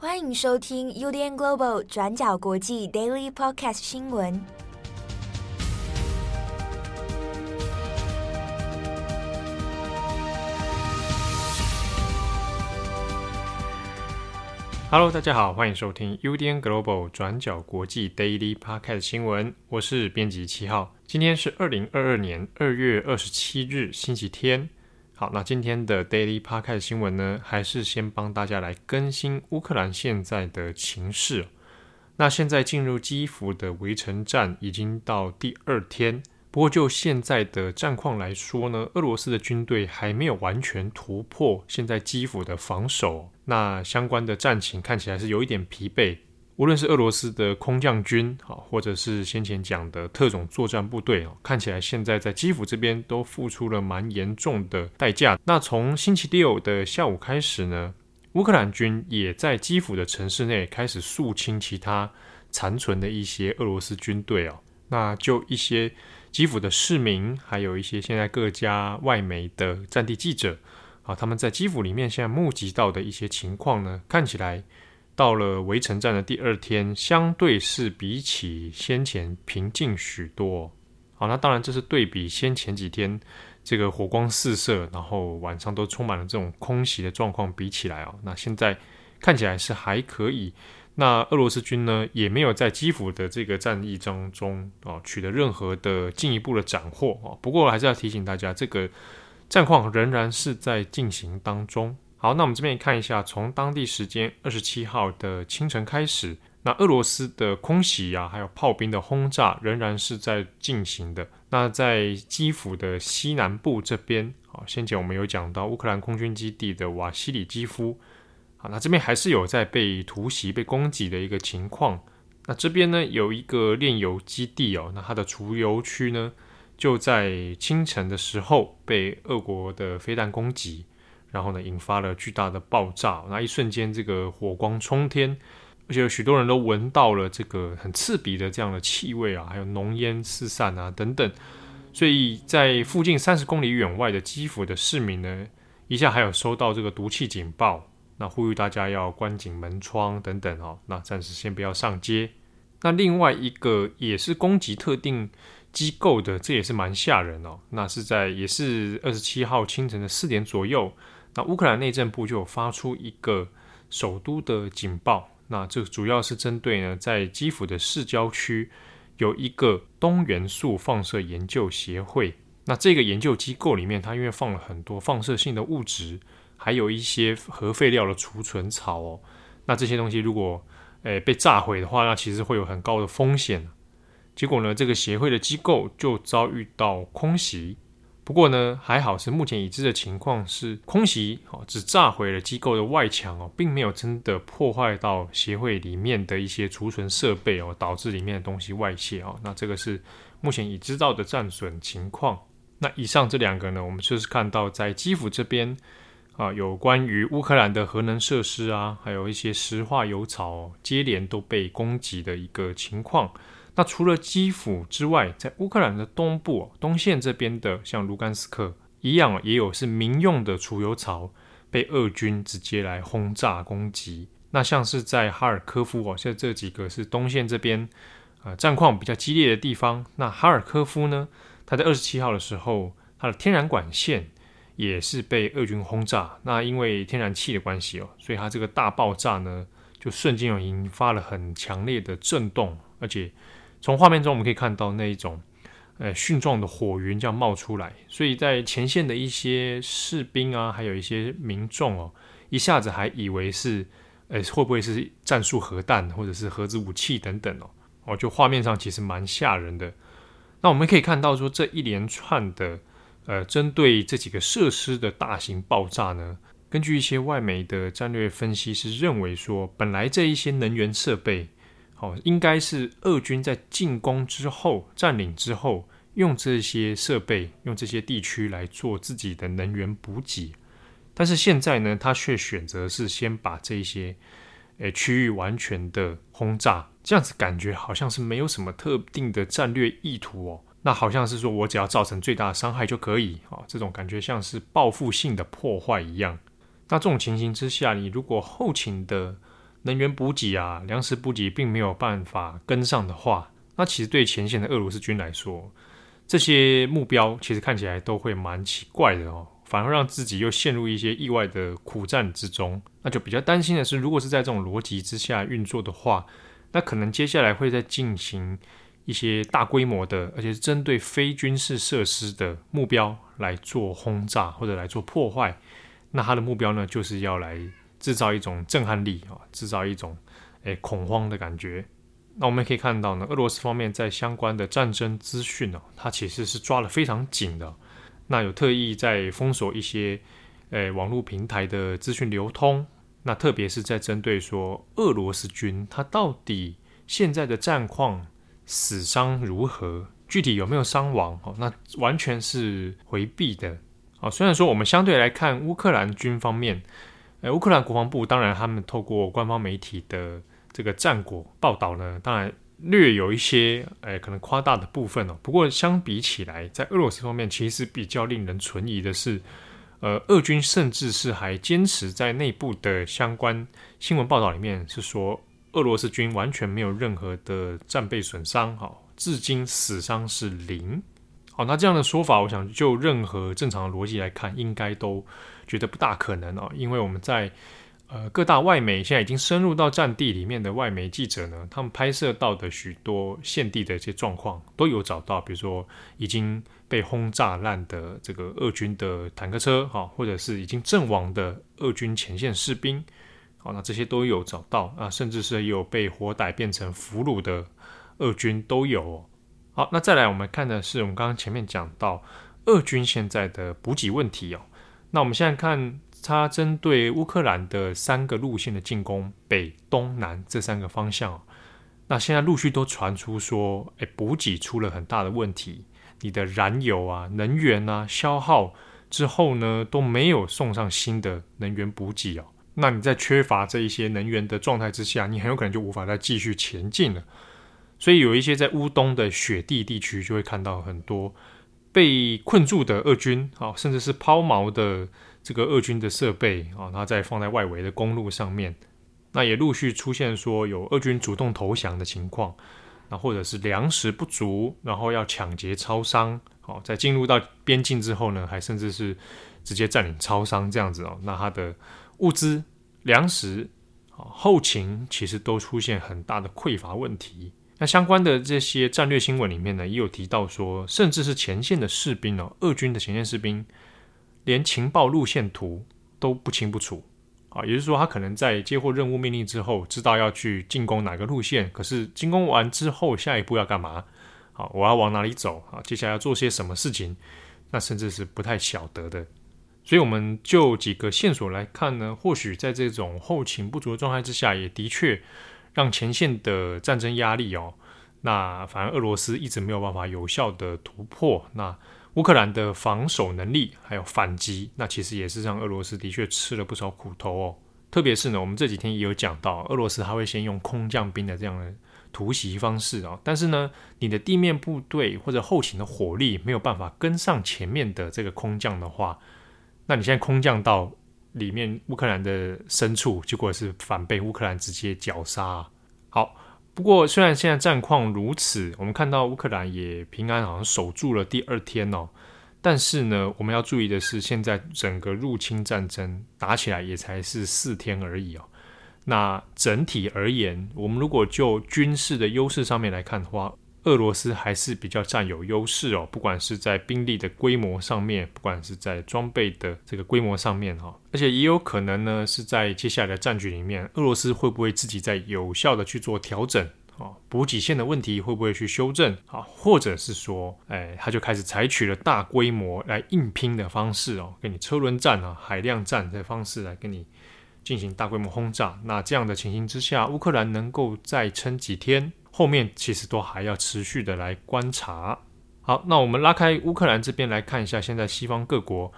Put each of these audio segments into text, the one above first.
欢迎收听 UDN Global 转角国际 Daily Podcast 新闻。Hello，大家好，欢迎收听 UDN Global 转角国际 Daily Podcast 新闻。我是编辑七号，今天是二零二二年二月二十七日，星期天。好，那今天的 Daily Podcast 新闻呢，还是先帮大家来更新乌克兰现在的情势。那现在进入基辅的围城战已经到第二天，不过就现在的战况来说呢，俄罗斯的军队还没有完全突破现在基辅的防守，那相关的战情看起来是有一点疲惫。无论是俄罗斯的空降军啊，或者是先前讲的特种作战部队，看起来现在在基辅这边都付出了蛮严重的代价。那从星期六的下午开始呢，乌克兰军也在基辅的城市内开始肃清其他残存的一些俄罗斯军队哦。那就一些基辅的市民，还有一些现在各家外媒的战地记者，啊，他们在基辅里面现在目击到的一些情况呢，看起来。到了围城战的第二天，相对是比起先前平静许多。好，那当然这是对比先前几天这个火光四射，然后晚上都充满了这种空袭的状况比起来哦，那现在看起来是还可以。那俄罗斯军呢，也没有在基辅的这个战役当中哦取得任何的进一步的斩获哦。不过还是要提醒大家，这个战况仍然是在进行当中。好，那我们这边看一下，从当地时间二十七号的清晨开始，那俄罗斯的空袭啊，还有炮兵的轰炸仍然是在进行的。那在基辅的西南部这边，啊，先前我们有讲到乌克兰空军基地的瓦西里基夫，好，那这边还是有在被突袭、被攻击的一个情况。那这边呢，有一个炼油基地哦，那它的储油区呢，就在清晨的时候被俄国的飞弹攻击。然后呢，引发了巨大的爆炸，那一瞬间，这个火光冲天，而且有许多人都闻到了这个很刺鼻的这样的气味啊，还有浓烟四散啊等等，所以在附近三十公里远外的基辅的市民呢，一下还有收到这个毒气警报，那呼吁大家要关紧门窗等等哦，那暂时先不要上街。那另外一个也是攻击特定机构的，这也是蛮吓人哦，那是在也是二十七号清晨的四点左右。那乌克兰内政部就有发出一个首都的警报，那这主要是针对呢，在基辅的市郊区有一个东元素放射研究协会。那这个研究机构里面，它因为放了很多放射性的物质，还有一些核废料的储存槽哦。那这些东西如果诶被炸毁的话，那其实会有很高的风险。结果呢，这个协会的机构就遭遇到空袭。不过呢，还好是目前已知的情况是空袭哦，只炸毁了机构的外墙哦，并没有真的破坏到协会里面的一些储存设备哦，导致里面的东西外泄哦。那这个是目前已知道的战损情况。那以上这两个呢，我们就是看到在基辅这边啊，有关于乌克兰的核能设施啊，还有一些石化油草，接连都被攻击的一个情况。那除了基辅之外，在乌克兰的东部东线这边的，像卢甘斯克一样，也有是民用的储油槽被俄军直接来轰炸攻击。那像是在哈尔科夫哦，像这几个是东线这边啊、呃、战况比较激烈的地方。那哈尔科夫呢，它在二十七号的时候，它的天然管线也是被俄军轰炸。那因为天然气的关系哦，所以它这个大爆炸呢，就瞬间有引发了很强烈的震动，而且。从画面中我们可以看到那一种，呃，蕈状的火云这样冒出来，所以在前线的一些士兵啊，还有一些民众哦，一下子还以为是，呃，会不会是战术核弹或者是核子武器等等哦，哦，就画面上其实蛮吓人的。那我们可以看到说，这一连串的，呃，针对这几个设施的大型爆炸呢，根据一些外媒的战略分析是认为说，本来这一些能源设备。哦，应该是俄军在进攻之后、占领之后，用这些设备、用这些地区来做自己的能源补给。但是现在呢，他却选择是先把这些诶区域完全的轰炸，这样子感觉好像是没有什么特定的战略意图哦。那好像是说我只要造成最大的伤害就可以啊，这种感觉像是报复性的破坏一样。那这种情形之下，你如果后勤的能源补给啊、粮食补给并没有办法跟上的话，那其实对前线的俄罗斯军来说，这些目标其实看起来都会蛮奇怪的哦，反而让自己又陷入一些意外的苦战之中。那就比较担心的是，如果是在这种逻辑之下运作的话，那可能接下来会再进行一些大规模的，而且是针对非军事设施的目标来做轰炸或者来做破坏。那他的目标呢，就是要来制造一种震撼力啊，制造一种诶恐慌的感觉。那我们也可以看到呢，俄罗斯方面在相关的战争资讯呢，它其实是抓得非常紧的。那有特意在封锁一些诶、网络平台的资讯流通。那特别是在针对说俄罗斯军，它到底现在的战况死伤如何，具体有没有伤亡？哦，那完全是回避的。哦，虽然说我们相对来看乌克兰军方面，呃，乌克兰国防部当然他们透过官方媒体的。这个战果报道呢，当然略有一些诶可能夸大的部分哦。不过相比起来，在俄罗斯方面，其实比较令人存疑的是，呃，俄军甚至是还坚持在内部的相关新闻报道里面是说，俄罗斯军完全没有任何的战备损伤，哈，至今死伤是零。好，那这样的说法，我想就任何正常的逻辑来看，应该都觉得不大可能哦，因为我们在。呃，各大外媒现在已经深入到战地里面的外媒记者呢，他们拍摄到的许多现地的一些状况都有找到，比如说已经被轰炸烂的这个俄军的坦克车，哈，或者是已经阵亡的俄军前线士兵，好，那这些都有找到啊，甚至是有被活逮变成俘虏的俄军都有。好，那再来我们看的是我们刚刚前面讲到俄军现在的补给问题哦，那我们现在看。它针对乌克兰的三个路线的进攻，北、东、南这三个方向，那现在陆续都传出说，诶，补给出了很大的问题，你的燃油啊、能源啊消耗之后呢，都没有送上新的能源补给哦。那你在缺乏这一些能源的状态之下，你很有可能就无法再继续前进了。所以有一些在乌东的雪地地区，就会看到很多被困住的俄军啊，甚至是抛锚的。这个俄军的设备啊，它在放在外围的公路上面，那也陆续出现说有俄军主动投降的情况，那或者是粮食不足，然后要抢劫超商，好，在进入到边境之后呢，还甚至是直接占领超商这样子哦，那它的物资、粮食、后勤其实都出现很大的匮乏问题。那相关的这些战略新闻里面呢，也有提到说，甚至是前线的士兵哦，俄军的前线士兵。连情报路线图都不清不楚啊，也就是说，他可能在接获任务命令之后，知道要去进攻哪个路线，可是进攻完之后，下一步要干嘛？好，我要往哪里走？啊，接下来要做些什么事情？那甚至是不太晓得的。所以，我们就几个线索来看呢，或许在这种后勤不足的状态之下，也的确让前线的战争压力哦，那反而俄罗斯一直没有办法有效的突破。那乌克兰的防守能力还有反击，那其实也是让俄罗斯的确吃了不少苦头哦。特别是呢，我们这几天也有讲到，俄罗斯还会先用空降兵的这样的突袭方式啊。但是呢，你的地面部队或者后勤的火力没有办法跟上前面的这个空降的话，那你现在空降到里面乌克兰的深处，结果是反被乌克兰直接绞杀。好。不过，虽然现在战况如此，我们看到乌克兰也平安好像守住了第二天哦。但是呢，我们要注意的是，现在整个入侵战争打起来也才是四天而已哦。那整体而言，我们如果就军事的优势上面来看的话，俄罗斯还是比较占有优势哦，不管是在兵力的规模上面，不管是在装备的这个规模上面哈，而且也有可能呢是在接下来的战局里面，俄罗斯会不会自己在有效的去做调整啊？补给线的问题会不会去修正啊？或者是说，哎，他就开始采取了大规模来硬拼的方式哦，跟你车轮战啊、海量战的方式来跟你进行大规模轰炸。那这样的情形之下，乌克兰能够再撑几天？后面其实都还要持续的来观察。好，那我们拉开乌克兰这边来看一下，现在西方各国，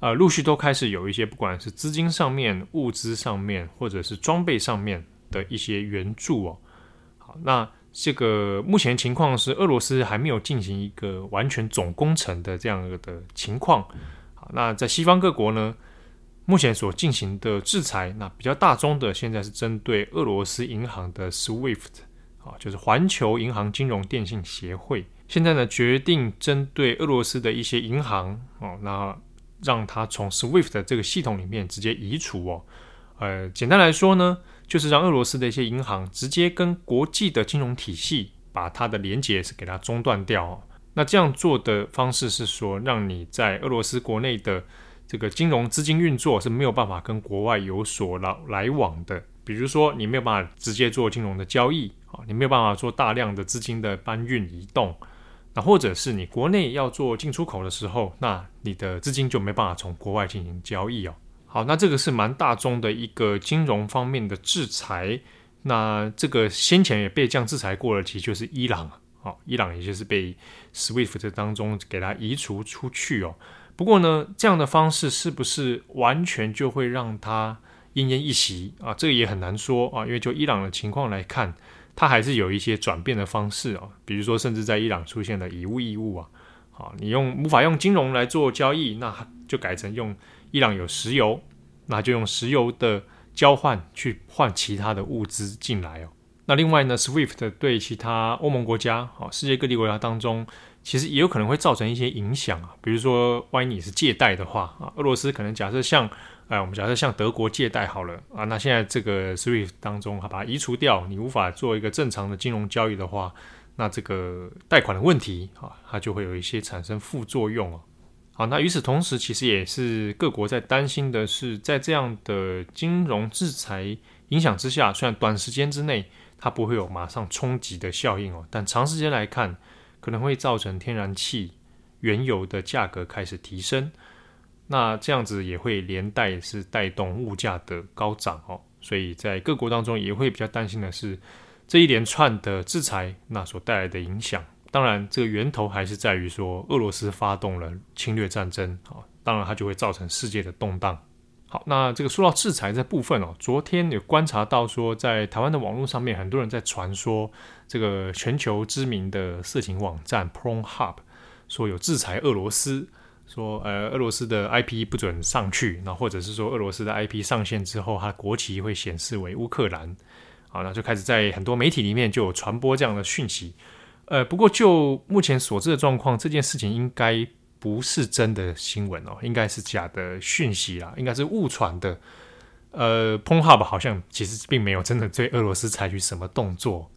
呃，陆续都开始有一些不管是资金上面、物资上面，或者是装备上面的一些援助哦。好，那这个目前情况是，俄罗斯还没有进行一个完全总工程的这样的情况。好，那在西方各国呢，目前所进行的制裁，那比较大宗的现在是针对俄罗斯银行的 SWIFT，啊，就是环球银行金融电信协会。现在呢，决定针对俄罗斯的一些银行，哦，那让它从 SWIFT 这个系统里面直接移除哦。呃，简单来说呢，就是让俄罗斯的一些银行直接跟国际的金融体系把它的连接是给它中断掉哦。那这样做的方式是说，让你在俄罗斯国内的这个金融资金运作是没有办法跟国外有所来来往的，比如说你没有办法直接做金融的交易啊，你没有办法做大量的资金的搬运移动，那或者是你国内要做进出口的时候，那你的资金就没办法从国外进行交易哦。好，那这个是蛮大宗的一个金融方面的制裁，那这个先前也被这样制裁过了，其实就是伊朗，好，伊朗也就是被 SWIFT 当中给它移除出去哦。不过呢，这样的方式是不是完全就会让它奄奄一息啊？这个也很难说啊，因为就伊朗的情况来看，它还是有一些转变的方式啊，比如说甚至在伊朗出现了以物易物啊，好，你用无法用金融来做交易，那就改成用伊朗有石油，那就用石油的交换去换其他的物资进来哦。那另外呢，SWIFT 对其他欧盟国家啊，世界各地国家当中。其实也有可能会造成一些影响啊，比如说，万一你是借贷的话啊，俄罗斯可能假设像，哎，我们假设向德国借贷好了啊，那现在这个 SWIFT 当中，把它移除掉，你无法做一个正常的金融交易的话，那这个贷款的问题啊，它就会有一些产生副作用哦。好，那与此同时，其实也是各国在担心的是，在这样的金融制裁影响之下，虽然短时间之内它不会有马上冲击的效应哦，但长时间来看。可能会造成天然气、原油的价格开始提升，那这样子也会连带是带动物价的高涨哦。所以在各国当中也会比较担心的是这一连串的制裁那所带来的影响。当然，这个源头还是在于说俄罗斯发动了侵略战争啊，当然它就会造成世界的动荡。好，那这个说到制裁这部分哦，昨天有观察到说，在台湾的网络上面，很多人在传说这个全球知名的色情网站 Pornhub 说有制裁俄罗斯，说呃俄罗斯的 IP 不准上去，那或者是说俄罗斯的 IP 上线之后，它国旗会显示为乌克兰，好，那就开始在很多媒体里面就有传播这样的讯息。呃，不过就目前所知的状况，这件事情应该。不是真的新闻哦，应该是假的讯息啦，应该是误传的。呃 p o n h u b 好像其实并没有真的对俄罗斯采取什么动作，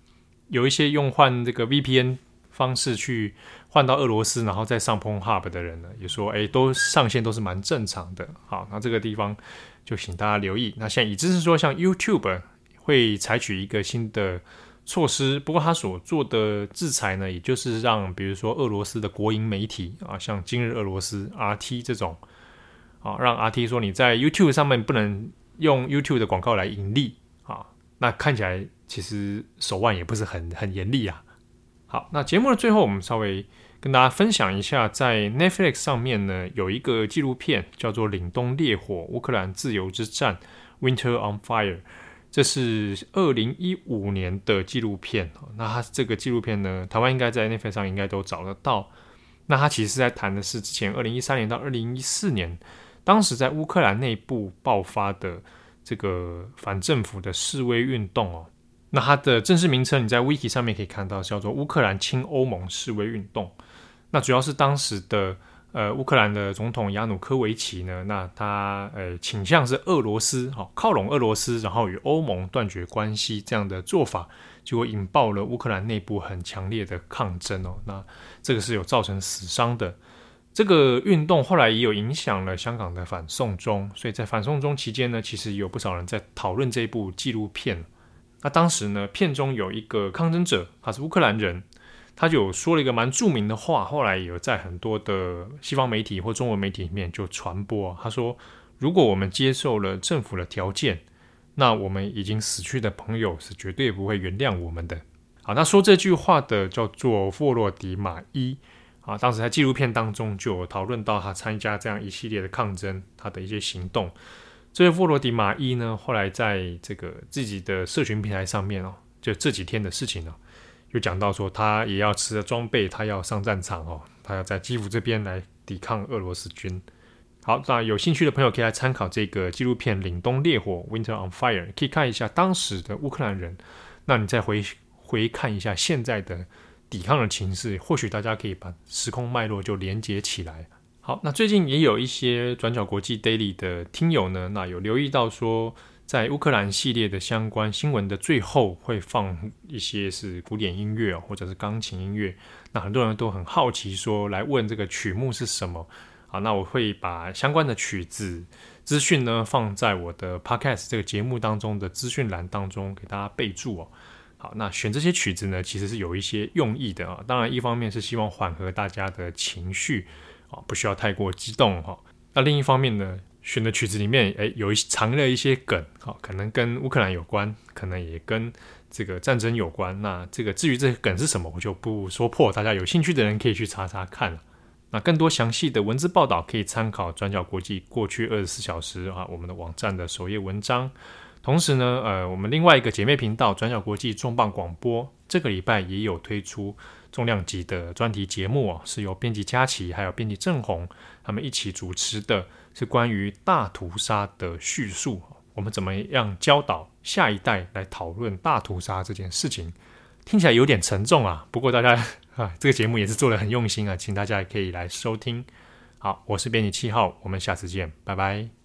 有一些用换这个 VPN 方式去换到俄罗斯，然后再上 p o n Hub 的人呢，也说哎，都上线都是蛮正常的。好，那这个地方就请大家留意。那现在已知是说，像 YouTube 会采取一个新的。措施，不过他所做的制裁呢，也就是让比如说俄罗斯的国营媒体啊，像今日俄罗斯 RT 这种啊，让 RT 说你在 YouTube 上面不能用 YouTube 的广告来盈利啊，那看起来其实手腕也不是很很严厉啊。好，那节目的最后，我们稍微跟大家分享一下，在 Netflix 上面呢，有一个纪录片叫做《凛冬烈火：乌克兰自由之战》（Winter on Fire）。这是二零一五年的纪录片，那它这个纪录片呢，台湾应该在 Netflix 上应该都找得到。那它其实在谈的是之前二零一三年到二零一四年，当时在乌克兰内部爆发的这个反政府的示威运动哦。那它的正式名称你在 Wiki 上面可以看到，叫做乌克兰亲欧盟示威运动。那主要是当时的。呃，乌克兰的总统亚努科维奇呢，那他呃倾向是俄罗斯，好靠拢俄罗斯，然后与欧盟断绝关系这样的做法，结果引爆了乌克兰内部很强烈的抗争哦。那这个是有造成死伤的。这个运动后来也有影响了香港的反送中，所以在反送中期间呢，其实有不少人在讨论这部纪录片。那当时呢，片中有一个抗争者，他是乌克兰人。他就说了一个蛮著名的话，后来有在很多的西方媒体或中文媒体里面就传播。他说：“如果我们接受了政府的条件，那我们已经死去的朋友是绝对不会原谅我们的。”好，那说这句话的叫做弗洛迪马伊啊，当时在纪录片当中就有讨论到他参加这样一系列的抗争，他的一些行动。这位弗罗迪马伊呢，后来在这个自己的社群平台上面哦，就这几天的事情呢。就讲到说，他也要持着装备，他要上战场哦，他要在基辅这边来抵抗俄罗斯军。好，那有兴趣的朋友可以来参考这个纪录片《凛冬烈火》（Winter on Fire），可以看一下当时的乌克兰人。那你再回回看一下现在的抵抗的情势，或许大家可以把时空脉络就连接起来。好，那最近也有一些转角国际 Daily 的听友呢，那有留意到说，在乌克兰系列的相关新闻的最后会放一些是古典音乐或者是钢琴音乐。那很多人都很好奇说，来问这个曲目是什么？好，那我会把相关的曲子资讯呢放在我的 Podcast 这个节目当中的资讯栏当中，给大家备注哦。好，那选这些曲子呢，其实是有一些用意的啊。当然，一方面是希望缓和大家的情绪啊，不需要太过激动哈。那另一方面呢，选的曲子里面，诶，有一藏了一些梗，好，可能跟乌克兰有关，可能也跟这个战争有关。那这个至于这个梗是什么，我就不说破，大家有兴趣的人可以去查查看了。那更多详细的文字报道可以参考转角国际过去二十四小时啊，我们的网站的首页文章。同时呢，呃，我们另外一个姐妹频道转角国际重磅广播，这个礼拜也有推出重量级的专题节目哦，是由编辑佳琪还有编辑郑红他们一起主持的，是关于大屠杀的叙述。我们怎么样教导下一代来讨论大屠杀这件事情？听起来有点沉重啊，不过大家。啊，这个节目也是做得很用心啊，请大家也可以来收听。好，我是编辑七号，我们下次见，拜拜。